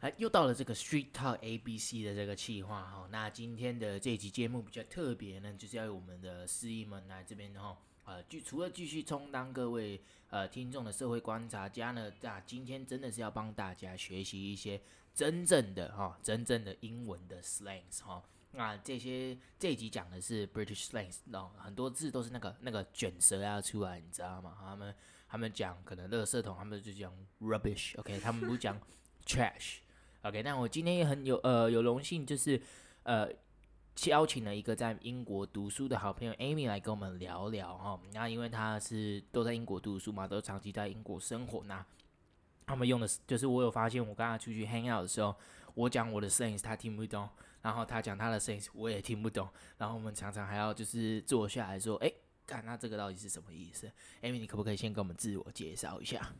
哎，又到了这个 Street Talk ABC 的这个企划哈。那今天的这一集节目比较特别呢，就是要由我们的司仪们来这边哈。呃，就除了继续充当各位呃听众的社会观察家呢，那今天真的是要帮大家学习一些真正的哈，真正的英文的 slangs 哈。那这些这一集讲的是 British slangs，哦，很多字都是那个那个卷舌要出来，你知道吗？他们他们讲可能垃圾桶，他们就讲 rubbish，OK，、他们不讲 trash。OK，那我今天也很有呃有荣幸，就是呃邀请了一个在英国读书的好朋友 Amy 来跟我们聊聊哈。那因为他是都在英国读书嘛，都长期在英国生活。那他们用的是就是我有发现，我跟他出去 hang out 的时候，我讲我的 slangs 他听不懂，然后他讲他的 slangs 我也听不懂。然后我们常常还要就是坐下来说，哎，看那这个到底是什么意思？Amy，你可不可以先跟我们自我介绍一下？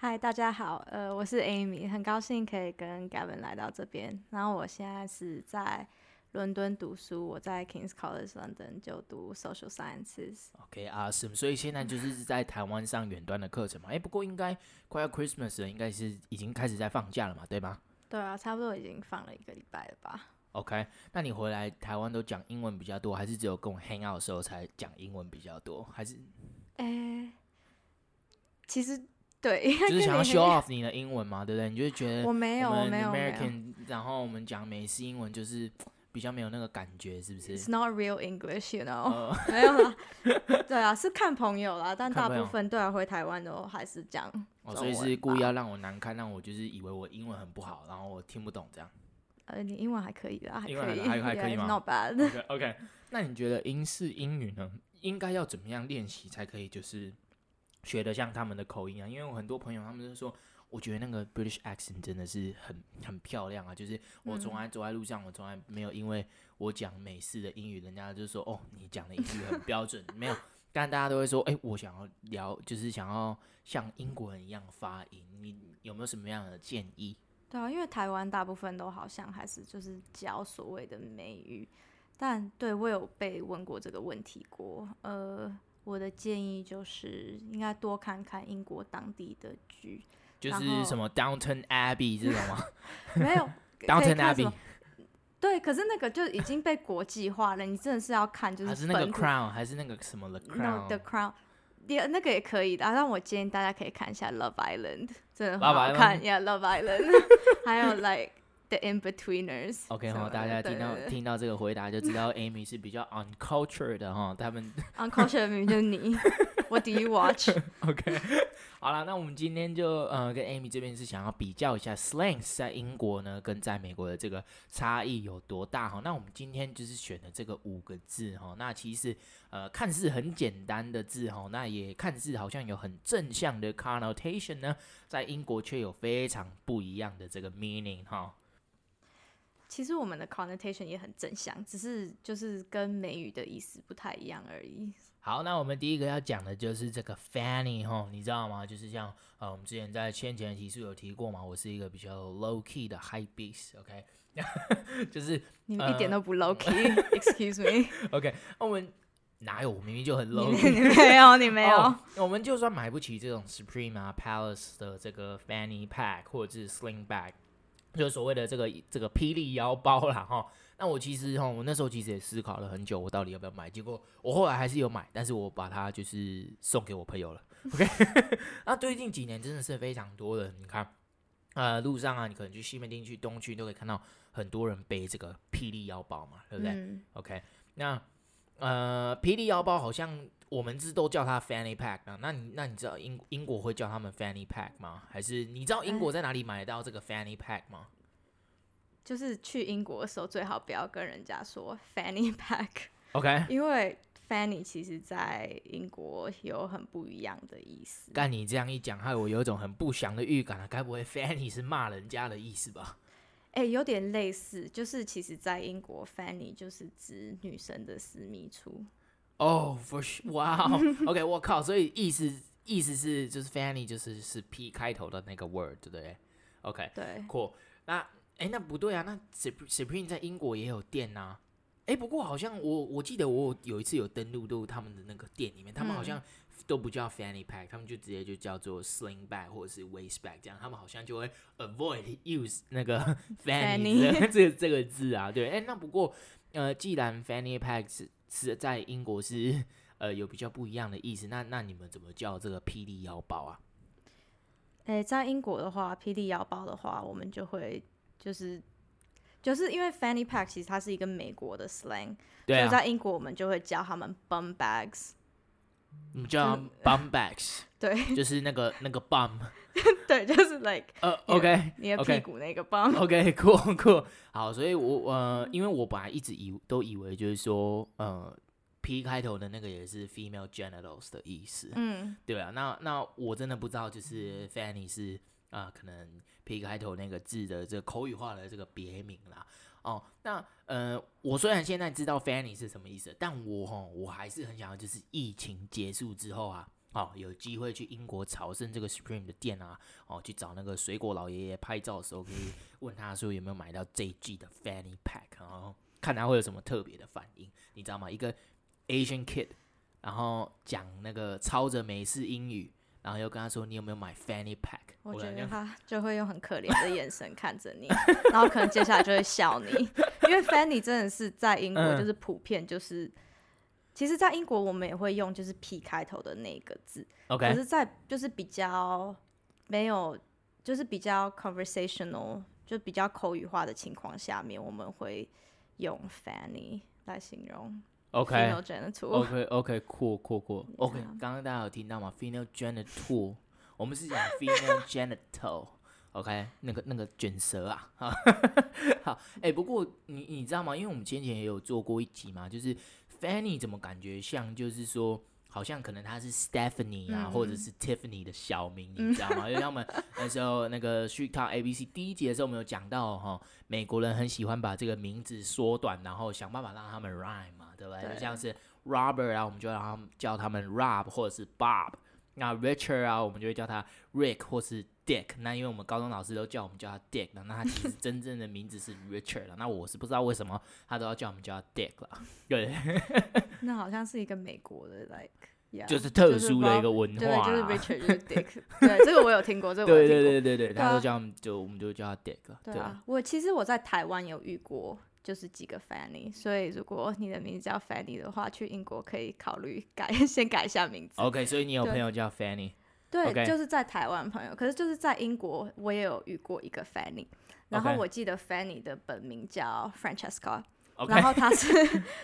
嗨，大家好，呃，我是 Amy，很高兴可以跟 Gavin 来到这边。然后我现在是在伦敦读书，我在 King's College London 就读 Social Sciences。OK，awesome。所以现在就是在台湾上远端的课程嘛？哎，不过应该快要 Christmas 了，应该是已经开始在放假了嘛？对吗？对啊，差不多已经放了一个礼拜了吧。OK，那你回来台湾都讲英文比较多，还是只有跟我 hang out 的时候才讲英文比较多？还是？哎，其实。对，就是想要 show off 你的英文嘛，对不对？你就觉得我没有，我没有，American，然后我们讲美式英文就是比较没有那个感觉，是不是？It's not real English，you know？没有啦，对啊，是看朋友啦，但大部分对啊，回台湾都还是讲。哦，所以是故意要让我难堪，让我就是以为我英文很不好，然后我听不懂这样。呃，你英文还可以啦，还可以，还还可以吗？Not bad。OK，OK。那你觉得英式英语呢，应该要怎么样练习才可以？就是。学的像他们的口音啊，因为我很多朋友他们就说，我觉得那个 British accent 真的是很很漂亮啊。就是我从来走在路上，我从来没有因为我讲美式的英语，人家就说哦，你讲的英语很标准，没有。但大家都会说，哎，我想要聊，就是想要像英国人一样发音。你有没有什么样的建议？对啊，因为台湾大部分都好像还是就是教所谓的美语，但对我有被问过这个问题过，呃。我的建议就是应该多看看英国当地的剧，就是什么 Downton Abbey 这种吗？没有 Downton Abbey，对，可是那个就已经被国际化了。你真的是要看，就是还是那个 Crown，还是那个什么 The Crown？The Crown，也那个也可以的。但我建议大家可以看一下 Love Island，真的很好看呀。Yeah，Love Island，还有 Like。The In-Betweeners。OK 哈，大家听到听到这个回答就知道 Amy 是比较 uncultured 的哈，他们 uncultured 明明就是你。What do you watch？OK，好了，那我们今天就呃跟 Amy 这边是想要比较一下 slangs 在英国呢跟在美国的这个差异有多大哈。那我们今天就是选的这个五个字哈，那其实呃看似很简单的字哈，那也看似好像有很正向的 connotation 呢，在英国却有非常不一样的这个 meaning 哈。其实我们的 connotation 也很正向，只是就是跟美语的意思不太一样而已。好，那我们第一个要讲的就是这个 fanny 哈，你知道吗？就是像呃，我们之前在先前的提示有提过嘛，我是一个比较 low key 的 high beast，OK，okay? 就是你们一点都不 low key，excuse、呃、me，OK，、okay, 我们哪有？我明明就很 low key，你没有，你没有。Oh, 我们就算买不起这种 Supreme 啊 Palace 的这个 fanny pack 或者是 sling bag。就是所谓的这个这个霹雳腰包啦哈，那我其实哈，我那时候其实也思考了很久，我到底要不要买。结果我后来还是有买，但是我把它就是送给我朋友了。OK，那最近几年真的是非常多的，你看，呃，路上啊，你可能去西门町、去东区都可以看到很多人背这个霹雳腰包嘛，对不对？嗯，OK，那呃，霹雳腰包好像。我们是都叫它 fanny pack 啊，那你那你知道英英国会叫他们 fanny pack 吗？还是你知道英国在哪里买得到这个 fanny pack 吗？就是去英国的时候最好不要跟人家说 fanny pack，OK？Okay? 因为 fanny 其实在英国有很不一样的意思。但你这样一讲，害我有一种很不祥的预感啊！该不会 fanny 是骂人家的意思吧？哎、欸，有点类似，就是其实在英国 fanny 就是指女生的私密处。哦、oh,，for sure，哇、wow.，OK，我靠，所以意思意思是就是 Fanny 就是是 P 开头的那个 word，对不对？OK，对，cool。那哎，那不对啊，那 Supreme 在英国也有店呐、啊。哎，不过好像我我记得我有一次有登录到他们的那个店里面，他们好像都不叫 fanny pack，他们就直接就叫做 sling bag 或者是 waist bag，这样他们好像就会 avoid use 那个 fanny 这个这个字啊，对，哎、欸，那不过呃，既然 fanny pack 是是在英国是 呃有比较不一样的意思，那那你们怎么叫这个霹雳腰包啊？诶、欸，在英国的话，霹雳腰包的话，我们就会就是就是因为 fanny pack 其实它是一个美国的 slang，对、啊、所以在英国我们就会叫他们 bum bags。我们叫 bum bags，对，就是那个那个 bum，对，就是 like，呃、uh,，OK，你的屁股那个 bum，OK，cool，cool，okay, cool. 好，所以我呃，因为我本来一直以都以为就是说，呃，P 开头的那个也是 female genitals 的意思，嗯，对啊，那那我真的不知道，就是 Fanny 是啊、呃，可能 P 开头那个字的这个口语化的这个别名啦。哦，那呃，我虽然现在知道 Fanny 是什么意思，但我哈，我还是很想要，就是疫情结束之后啊，哦，有机会去英国朝圣这个 Supreme 的店啊，哦，去找那个水果老爷爷拍照的时候，可以 问他说有没有买到这一季的 Fanny Pack，然后看他会有什么特别的反应，你知道吗？一个 Asian kid，然后讲那个操着美式英语。然后又跟他说：“你有没有买 fanny pack？” 我觉得他就会用很可怜的眼神看着你，然后可能接下来就会笑你，因为 fanny 真的是在英国就是普遍就是，嗯、其实，在英国我们也会用就是 p 开头的那个字，OK，可是，在就是比较没有就是比较 conversational 就比较口语化的情况下面，我们会用 fanny 来形容。OK，OK，OK，cool，cool，cool，OK。刚刚大家有听到吗？Female genital，我们是讲 female genital，OK，那个那个卷舌啊，好，哎、欸，不过你你知道吗？因为我们先前也有做过一集嘛，就是 Fanny 怎么感觉像，就是说。好像可能他是 Stephanie 啊，嗯、或者是 Tiffany 的小名，嗯、你知道吗？因为他们那时候那个 Street Talk ABC 第一集的时候，我们有讲到哈，美国人很喜欢把这个名字缩短，然后想办法让他们 rhyme 嘛，对不对？对就像是 Robert 啊，我们就让他们叫他们 Rob 或者是 Bob。那 Richard 啊，我们就会叫他 Rick 或是 Dick。那因为我们高中老师都叫我们叫他 Dick，了那他其实 真正的名字是 Richard 了。那我是不知道为什么他都要叫我们叫他 Dick 了。对。那好像是一个美国的，like yeah, 就是特殊的一个文化，对，就是 Richard 就是 Dick。对，这个我有听过，这个我有听过。对对对对对，他都叫我们就我们就叫他 Dick。对啊，我其实我在台湾有遇过。就是几个 Fanny，所以如果你的名字叫 Fanny 的话，去英国可以考虑改，先改一下名字。OK，所以你有朋友叫 Fanny？对，okay. 就是在台湾朋友，可是就是在英国，我也有遇过一个 Fanny。然后我记得 Fanny 的本名叫 Francesca，okay. 然后他是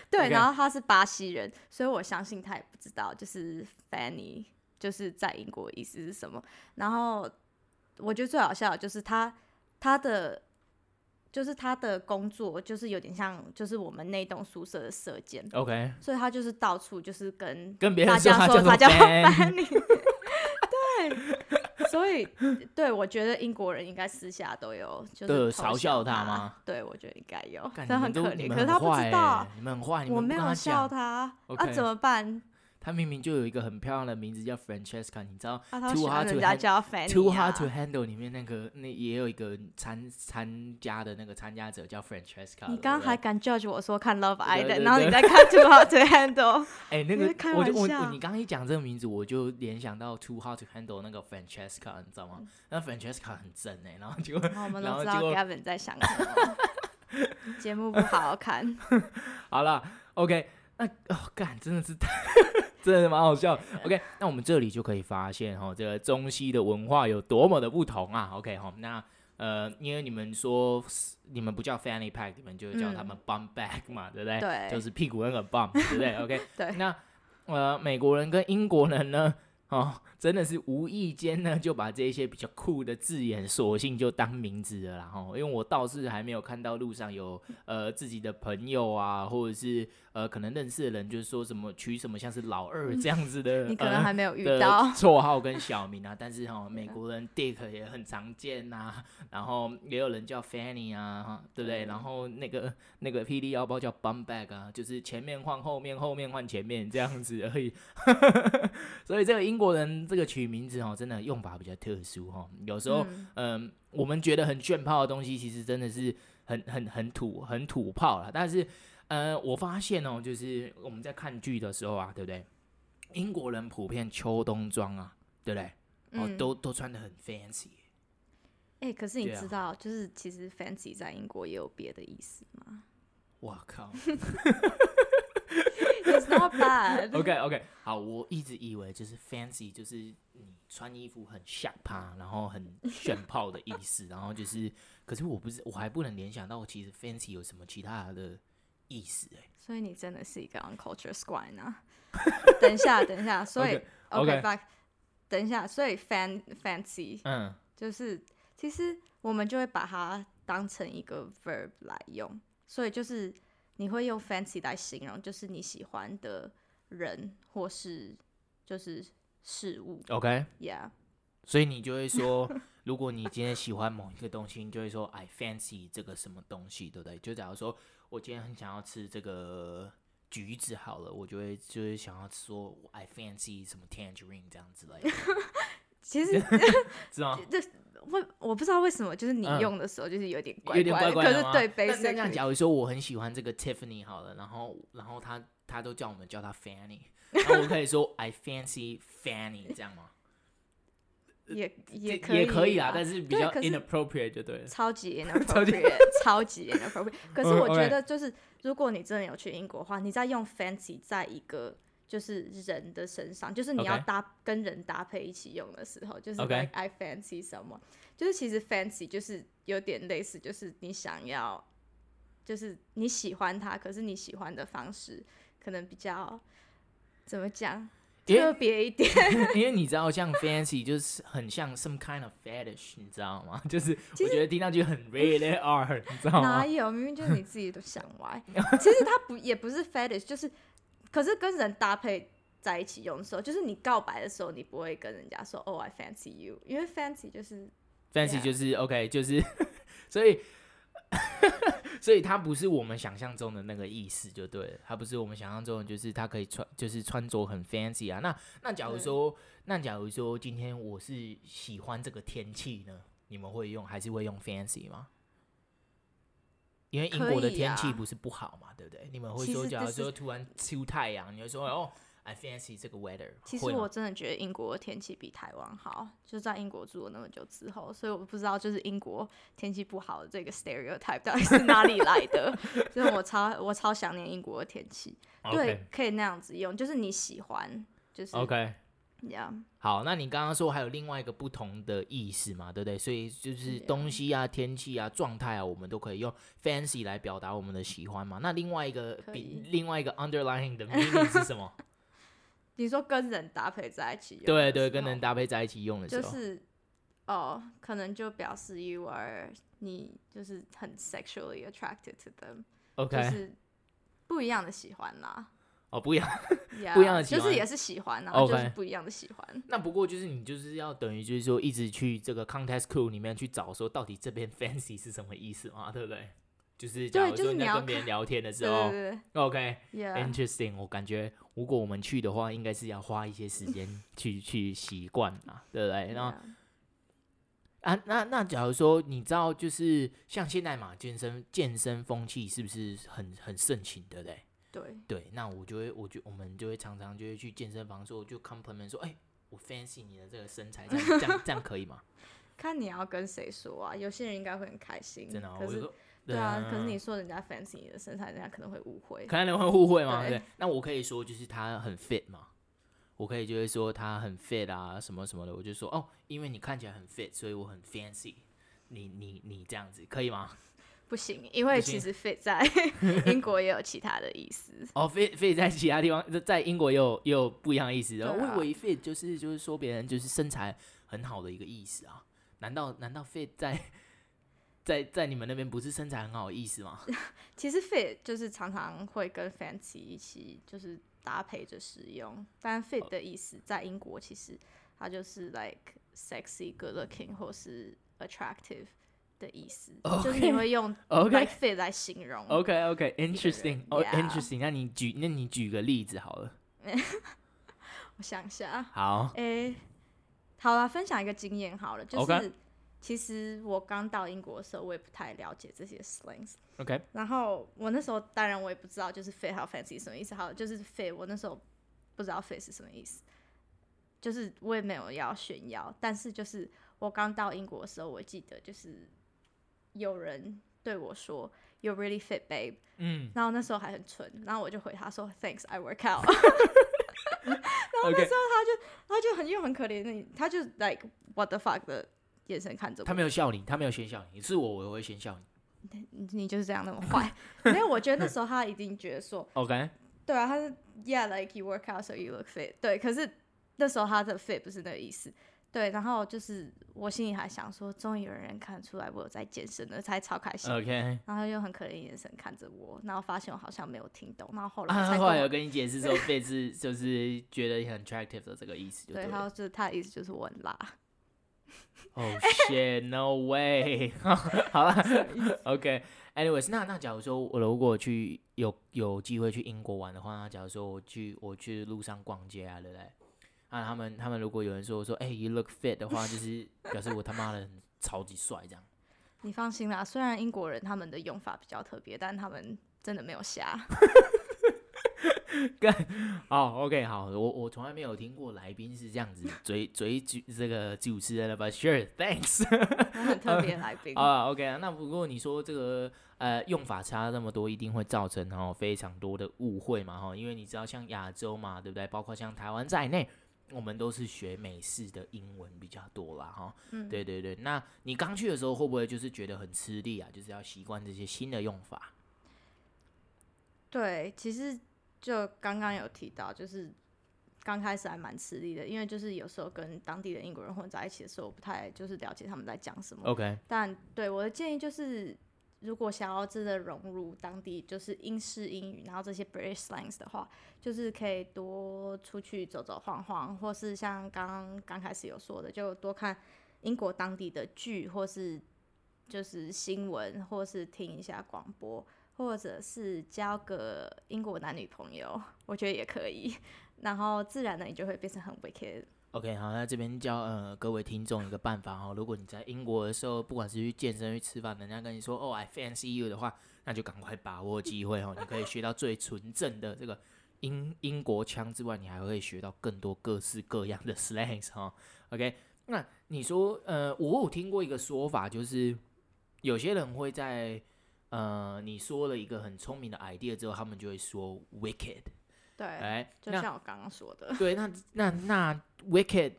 对，okay. 然后他 是巴西人，所以我相信他也不知道，就是 Fanny 就是在英国意思是什么。然后我觉得最好笑的就是他他的。就是他的工作，就是有点像，就是我们那栋宿舍的舍监。OK，所以他就是到处就是跟跟别人说他叫 Fanny。对，所以对我觉得英国人应该私下都有就是嘲笑他吗？对，我觉得应该有，但很可怜，可是他不知道，你们很坏，我没有笑他，那、怎么办？他明明就有一个很漂亮的名字叫 Francesca，你知道、啊、？Too hard to Too hard to handle 里面那个那也有一个参参加的那个参加者叫 Francesca。你刚刚还敢 judge 我说看 Love Island，然后你再看 Too hard to handle？哎、欸，那个 我就我我你刚刚一讲这个名字，我就联想到 Too hard to handle 那个 Francesca，你知道吗？嗯、那 Francesca 很正哎、欸，然后就然后我们都知道 Gavin 在想什么，节目不好好看。好了，OK，那哦干真的是。真的蛮好笑。OK，那我们这里就可以发现哈，这个中西的文化有多么的不同啊。OK 哈，那呃，因为你们说你们不叫 fanny pack，你们就叫他们 bum bag 嘛，嗯、对不对？对，就是屁股那个 bum，对不对？OK，对。那呃，美国人跟英国人呢？哦，真的是无意间呢，就把这些比较酷的字眼，索性就当名字了啦。哈，因为我倒是还没有看到路上有呃自己的朋友啊，或者是呃可能认识的人，就是说什么取什么像是老二这样子的，你可能还没有遇到绰号跟小名啊。但是哈，美国人 Dick 也很常见呐，然后也有人叫 Fanny 啊，对不对？然后那个那个霹雳腰包叫 Bum Bag 啊，就是前面换后面，后面换前面这样子而已。所以这个英。英国人这个取名字哦，真的用法比较特殊哈。有时候，嗯、呃，我们觉得很炫炮的东西，其实真的是很很很土很土炮了。但是，呃，我发现哦，就是我们在看剧的时候啊，对不对？英国人普遍秋冬装啊，对不对？嗯、哦，都都穿的很 fancy。哎、欸，可是你知道，啊、就是其实 fancy 在英国也有别的意思吗？我靠 not bad. OK OK，好，我一直以为就是 fancy 就是你穿衣服很下趴，然后很炫炮的意思，然后就是，可是我不是，我还不能联想到其实 fancy 有什么其他的意思哎、欸。所以你真的是一个 uncultured swine 呢？等一下，等一下，所以 okay. 等一下，所以 fan fancy，嗯，就是其实我们就会把它当成一个 verb 来用。所以就是你会用 fancy 来形容，就是你喜欢的人或是就是事物。OK，Yeah。所以你就会说，如果你今天喜欢某一个东西，你就会说 I fancy 这个什么东西，对不对？就假如说我今天很想要吃这个橘子，好了，我就会就会想要说 I fancy 什么 tangerine 这样子的。其实 知道 这。我我不知道为什么，就是你用的时候就是有点怪怪，有点怪怪的。可是对 basic，那假如说我很喜欢这个 Tiffany 好了，然后然后他他都叫我们叫他 Fanny，然后我可以说 I fancy Fanny 这样吗？也也可以也可以啊，但是比较 inappropriate 就对了。超级 inappropriate，超级 inappropriate。可是我觉得就是如果你真的有去英国的话，你在用 fancy 在一个。就是人的身上，就是你要搭、okay. 跟人搭配一起用的时候，就是 like I fancy someone，、就是其实 fancy 就是有点类似，就是你想要，就是你喜欢他，可是你喜欢的方式可能比较怎么讲特别一点，因为你知道像 fancy 就是很像 some kind of fetish，你知道吗？就是我觉得听上去很 rated R，你知道吗？哪有？明明就是你自己都想歪。其实它不也不是 fetish，就是。可是跟人搭配在一起用的时候，就是你告白的时候，你不会跟人家说 “Oh, I fancy you”，因为 fancy 就是 fancy 就是 OK，就是所以所以它不是我们想象中的那个意思，就对了。它不是我们想象中的，就是它可以穿，就是穿着很 fancy 啊。那那假如说，那假如说今天我是喜欢这个天气呢，你们会用还是会用 fancy 吗？因为英国的天气不是不好嘛，对不对？你们会说，假如说突然出太阳，你会说哦，I fancy 这个 weather。其实我真的觉得英国的天气比台湾好，就在英国住了那么久之后，所以我不知道就是英国天气不好的这个 stereotype 到底是哪里来的。所以我超我超想念英国的天气，对，可以那样子用，就是你喜欢，就是 OK。Yeah. 好，那你刚刚说还有另外一个不同的意思嘛，对不对？所以就是东西啊、天气啊、状态啊，我们都可以用 fancy 来表达我们的喜欢嘛。那另外一个比另外一个 underlying 的 meaning 是什么？你说跟人搭配在一起用？对对，跟人搭配在一起用的时候，就是哦，可能就表示 you are 你就是很 sexually attracted to them，OK，、okay. 就是不一样的喜欢啦。哦，不一样不一样的喜欢，就是也是喜欢，然后就是不一样的喜欢。那不过就是你就是要等于就是说一直去这个 context clue 里面去找说到底这边 fancy 是什么意思嘛，对不对？就是假如说你在跟别人聊天的时候，OK，interesting。Okay. Yeah. 我感觉如果我们去的话，应该是要花一些时间 去去习惯啊，对不对？然后 Yeah. 啊，那那假如说你知道，就是像现在嘛，健身健身风气是不是很很盛行，对不对？对对，那我就会，我就我们就会常常就会去健身房说，就 compliment 说，哎、欸，我 fancy 你的这个身材，这样这样这样可以吗？看你要跟谁说啊，有些人应该会很开心，真的、哦。可是我说对啊，可是你说人家 fancy 你的身材，人家可能会误会，可能会误会吗？对，对，那我可以说就是他很 fit 嘛，我可以就会说他很 fit 啊，什么什么的，我就说哦，因为你看起来很 fit，所以我很 fancy，你你你这样子可以吗？不行，因为其实 fit 在 英国也有其他的意思。哦，fit fit 在其他地方，在英国也有也有不一样的意思。然后我以为 fit 就是就是说别人就是身材很好的一个意思啊？难道难道 fit 在 在在你们那边不是身材很好的意思吗？其实 fit 就是常常会跟 fancy 一起就是搭配着使用，但 fit 的意思在英国其实它就是 like sexy、good looking 或是 attractive。的意思，okay, 就是你会用 like fit 来形容。OK OK，interesting，哦，interesting。那你举，那你举个例子好了。我想一下。好。诶、欸，好了，分享一个经验好了，就是、okay. 其实我刚到英国的时候，我也不太了解这些 slangs。OK。然后我那时候当然我也不知道，就是 fit 还有 fancy 什么意思。好，就是 fit，我那时候不知道 fit 是什么意思，就是我也没有要炫耀，但是就是我刚到英国的时候，我记得就是有人对我说 "You're really fit, babe"，嗯，然后那时候还很蠢，然后我就回他说 "Thanks, I work out"，然后那时候他就他就很又很可怜的，他就 like what the fuck 的眼神看着我，他没有笑你，他没有先笑你，是我我会先笑你。你你就是这样那么坏，没有，我觉得那时候他已经觉得说，OK，对啊，他是 Yeah，like you work out so you look fit，对，可是那时候他的 fit 不是那个意思，对，然后就是我心里还想说，终于有人看出来我有在健身了，才超开心，OK，然后又很可怜眼神看着我，然后发现我好像没有听懂，然后后来他后来有跟你解释说 fit 是就是觉得很 attractive 的这个意思，对，然后就是他的意思就是我很辣。Oh shit! No way! 好了，OK，anyways，那那假如说我如果去有有机会去英国玩的话，那假如说我去我去路上逛街啊，对不对？啊，他们他们如果有人说说，哎、欸、，you look fit 的话，就是表示我他妈的超级帅这样。你放心啦，虽然英国人他们的用法比较特别，但他们真的没有瞎。干哦、oh,，OK，好，我我从来没有听过来宾是这样子嘴嘴举这个主持人的吧？Sure，thanks，很特别来宾啊。uh, OK，那不过你说这个呃用法差那么多，一定会造成哦非常多的误会嘛哈，因为你知道像亚洲嘛，对不对？包括像台湾在内，我们都是学美式的英文比较多啦哈。嗯，对对对。那你刚去的时候会不会就是觉得很吃力啊？就是要习惯这些新的用法？对，其实。就刚刚有提到，就是刚开始还蛮吃力的，因为就是有时候跟当地的英国人混在一起的时候，我不太就是了解他们在讲什么。OK。但对我的建议就是，如果想要真的融入当地，就是英式英语，然后这些 British slangs 的话，就是可以多出去走走晃晃，或是像刚刚开始有说的，就多看英国当地的剧，或是就是新闻，或是听一下广播。或者是交个英国男女朋友，我觉得也可以。然后自然的你就会变成很 wicked。OK，好，那这边教呃各位听众一个办法哈，如果你在英国的时候，不管是去健身、去吃饭，人家跟你说哦、I fancy you 的话，那就赶快把握机会哦，你可以学到最纯正的这个英英国腔之外，你还会学到更多各式各样的 slangs 哈。OK，那你说呃，我有听过一个说法，就是有些人会在。呃，你说了一个很聪明的 idea 之后，他们就会说 wicked，对，哎，就像我刚刚说的，对，那那那 wicked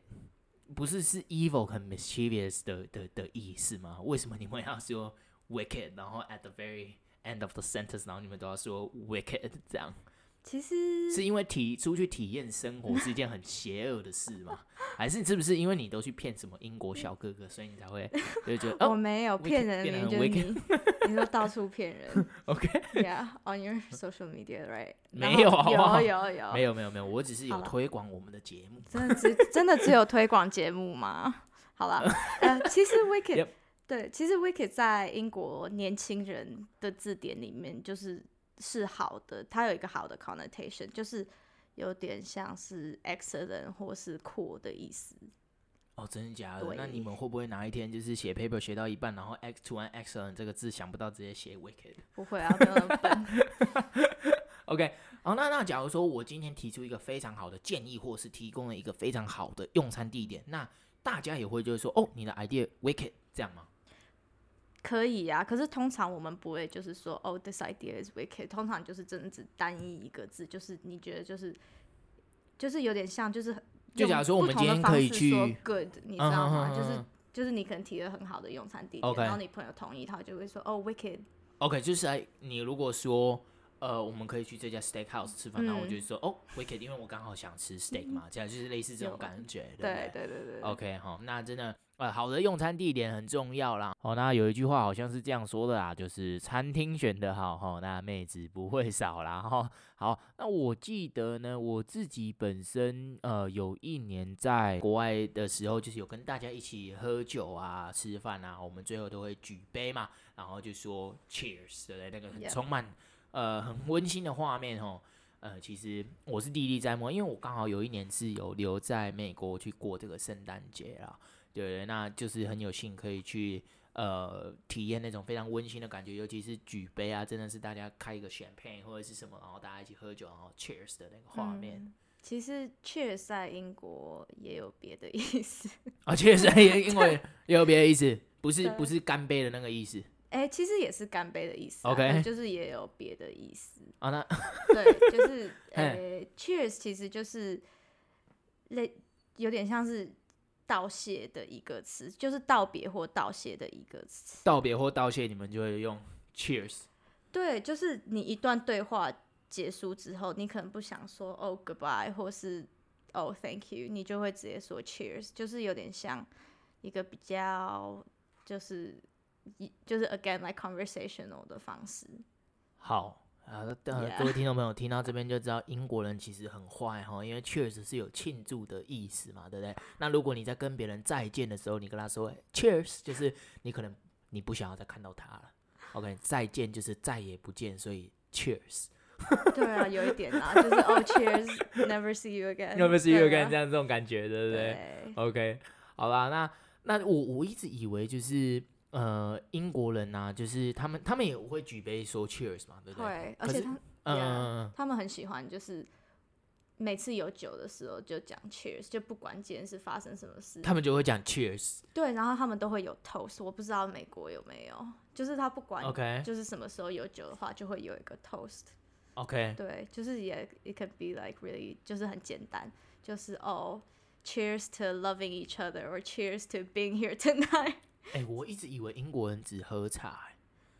不是是 evil 和 mischievous 的的的意思吗？为什么你们要说 wicked，然后 at the very end of the sentence，然后你们都要说 wicked 这样？其实是因为体出去体验生活是一件很邪恶的事吗？还是是不是因为你都去骗什么英国小哥哥，所以你才会 就觉得？我没有骗人，就是你，你说到处骗人。OK，Yeah，on、your social media，right？没有？有有有，没有没有没有，我只是有推广我们的节目。真的只真的只有推广节目吗？好了，呃，其实 wicked，、yep. 对，其实 wicked 在英国年轻人的字典里面就是。是好的，它有一个好的 connotation，就是有点像是 excellent 或是 cool 的意思。哦，真的假的？那你们会不会哪一天就是写 paper 写到一半，然后 x 突然 excellent 这个字想不到，直接写 wicked？不会啊，没有那么笨。OK，好，那那假如说我今天提出一个非常好的建议，或是提供了一个非常好的用餐地点，那大家也会就是说，哦，你的 idea wicked 这样吗？可以、啊，可是通常我们不会就是说哦，this idea is wicked。通常就是真的只单一一个字，就是你觉得就是就是有点像就是就假如说我们今天可以去 good，你知道吗？嗯、就是就是你可能提了很好的用餐地点，okay. 然后你朋友同意，他就会说哦，wicked。OK，就是哎，你如果说呃，我们可以去这家 steakhouse 吃饭，然后我就说、嗯、哦，wicked，因为我刚好想吃 steak 嘛，这样就是类似这种感觉，对对对对对。OK，好，那真的。呃，好的用餐地点很重要啦。哦，那有一句话好像是这样说的啦，就是餐厅选得好，哈，那妹子不会少啦，哈。好，那我记得呢，我自己本身呃有一年在国外的时候，就是有跟大家一起喝酒啊、吃饭啊，我们最后都会举杯嘛，然后就说 Cheers 的那个很充满、yeah. 呃很温馨的画面哦。呃，其实我是历历在目，因为我刚好有一年是有留在美国去过这个圣诞节啦。对，那就是很有幸可以去呃体验那种非常温馨的感觉，尤其是举杯啊，真的是大家开一个 champagne 或者是什么，然后大家一起喝酒，然后 cheers 的那个画面。嗯，其实 cheers 在英国也有别的意思啊，确实也因为也有别的意思，不是不是干杯的那个意思。哎、欸，其实也是干杯的意思、啊、，OK，就是也有别的意思啊。那对，就是 呃、欸、，cheers 其实就是类有点像是道谢的一个词，就是道别或道谢的一个词。道别或道谢，你们就会用 cheers。对，就是你一段对话结束之后，你可能不想说哦 goodbye 或是哦 thank you，你就会直接说 cheers，就是有点像一个比较就是就是 again like conversational 的方式。好啊.各位听众朋友听到这边就知道英国人其实很坏哈，因为 cheers 是有庆祝的意思嘛，对不对？那如果你在跟别人再见的时候，你跟他说 cheers，就是你可能你不想要再看到他了。OK，再见就是再也不见，所以 Cheers。对啊，有一点啊，就是哦、oh,，Cheers，Never see you again，Never see you again，这样这种感觉，对不对，对？OK，好吧，那那我我一直以为就是呃英国人呐、啊，就是他们他们也会举杯说 Cheers 嘛，对不对？对，而且他嗯、yeah, 他们很喜欢就是。每次有酒的时候就讲 cheers，就不管今天是发生什么事，他们就会讲 cheers。对，然后他们都会有 toast，我不知道美国有没有，就是他不管，OK，就是什么时候有酒的话，就会有一个 toast。OK。对，就是也 it could be like really 就是很简单，就是哦、oh,，cheers to loving each other，or cheers to being here tonight。哎、欸，我一直以为英国人只喝茶。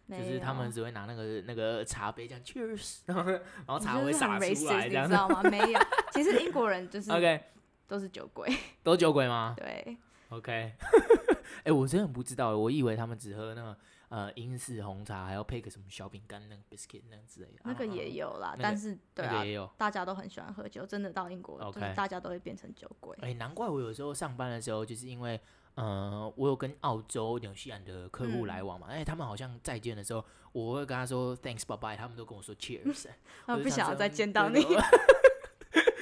就是他们只会拿那个那个茶杯这样 cheers，然后 然后茶会洒出来，这样你知道吗？没有，其实英国人就是 OK，都是酒鬼，都酒鬼吗？对，OK。哎、欸，我真的不知道，我以为他们只喝那个呃英式红茶，还要配个什么小饼干那个 biscuit 那样之类的。那个也有啦，啊、但是对啊、那个也有，大家都很喜欢喝酒，真的到英国，OK，大家都会变成酒鬼。哎、欸，难怪我有时候上班的时候，就是因为。呃，我有跟澳洲、纽西兰的客户来往嘛，哎、嗯欸，他们好像再见的时候，我会跟他说 thanks，bye bye，他们都跟我说 cheers，他们不想要再见到你，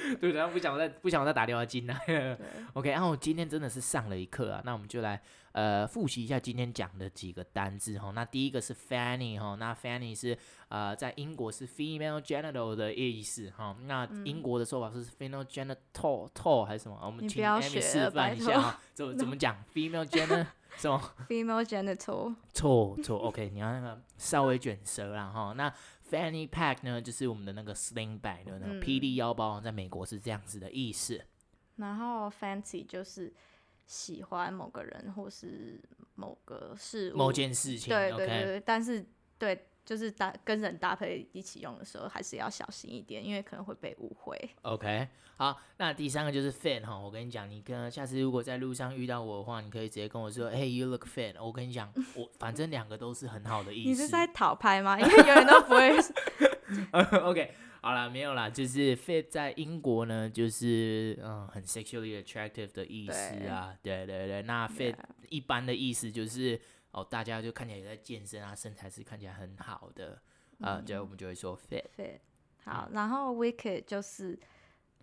对，然后不想再不想再打电话进来。OK，然后今天真的是上了一课啊，那我们就来。呃，复习一下今天讲的几个单字哈。那第一个是 fanny 哈，那 fanny 是呃在英国是 female genital 的意思哈。那英国的说法是 female genital tall 还是什么？我们请 Amy 示范一下哈，怎么 怎么讲 female genital 什么？female genital 错错，OK，你要那个稍微卷舌啦哈。那 fanny pack 呢，就是我们的那个 sling bag 的那个霹雳腰包，在美国是这样子的意思。然后 fancy 就是。喜欢某个人或是某个事物，某件事情，对对对.但是对，就是搭跟人搭配一起用的时候，还是要小心一点，因为可能会被误会。OK，好，那第三个就是 fit 哈，我跟你讲，你跟下次如果在路上遇到我的话，你可以直接跟我说，Hey you look fit。我跟你讲，我反正两个都是很好的意思。你是在讨拍吗？因为永远都不会。OK。好了，没有啦，就是 fit 在英国呢，就是嗯，很 sexually attractive 的意思啊，对对对。那 fit 一般的意思就是哦，大家就看起来也在健身啊，身材是看起来很好的，啊、嗯，就我们就会说 fit。fit 好，然后 wicked 就是。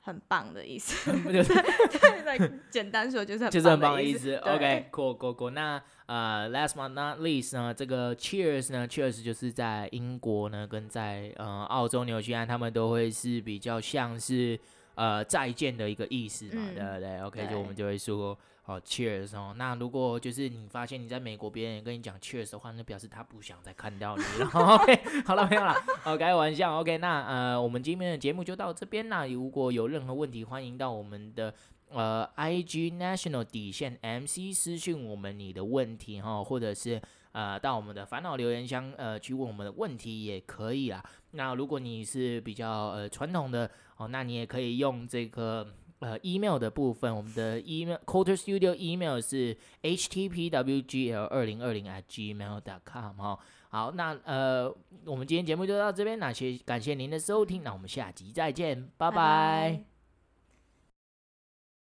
很棒的意思，对 对，对简单说就是就是很棒的意思。OK，cool cool cool。那呃，last but not least 呢，这个 Cheers 呢，Cheers 就是在英国呢，跟在呃澳洲、纽西兰，他们都会是比较像是呃再见的一个意思嘛，嗯、对不对？OK，就我们就会说。好，Cheers 哦。那如果就是你发现你在美国，别人跟你讲 Cheers 的话，那表示他不想再看到你了。OK，好了，没有了。哦，开玩笑。OK，那呃，我们今天的节目就到这边啦。如果有任何问题，欢迎到我们的呃 IG National 底线 MC 私讯我们你的问题哈，或者是呃到我们的烦恼留言箱呃去问我们的问题也可以啦。那如果你是比较呃传统的哦，那你也可以用这个。呃，email 的部分，我们的 email quarter Studio email 是 htpwgl 二零二零 at gmail dot com 哈。好，那呃，我们今天节目就到这边，那谢感谢您的收听，那我们下集再见，拜拜。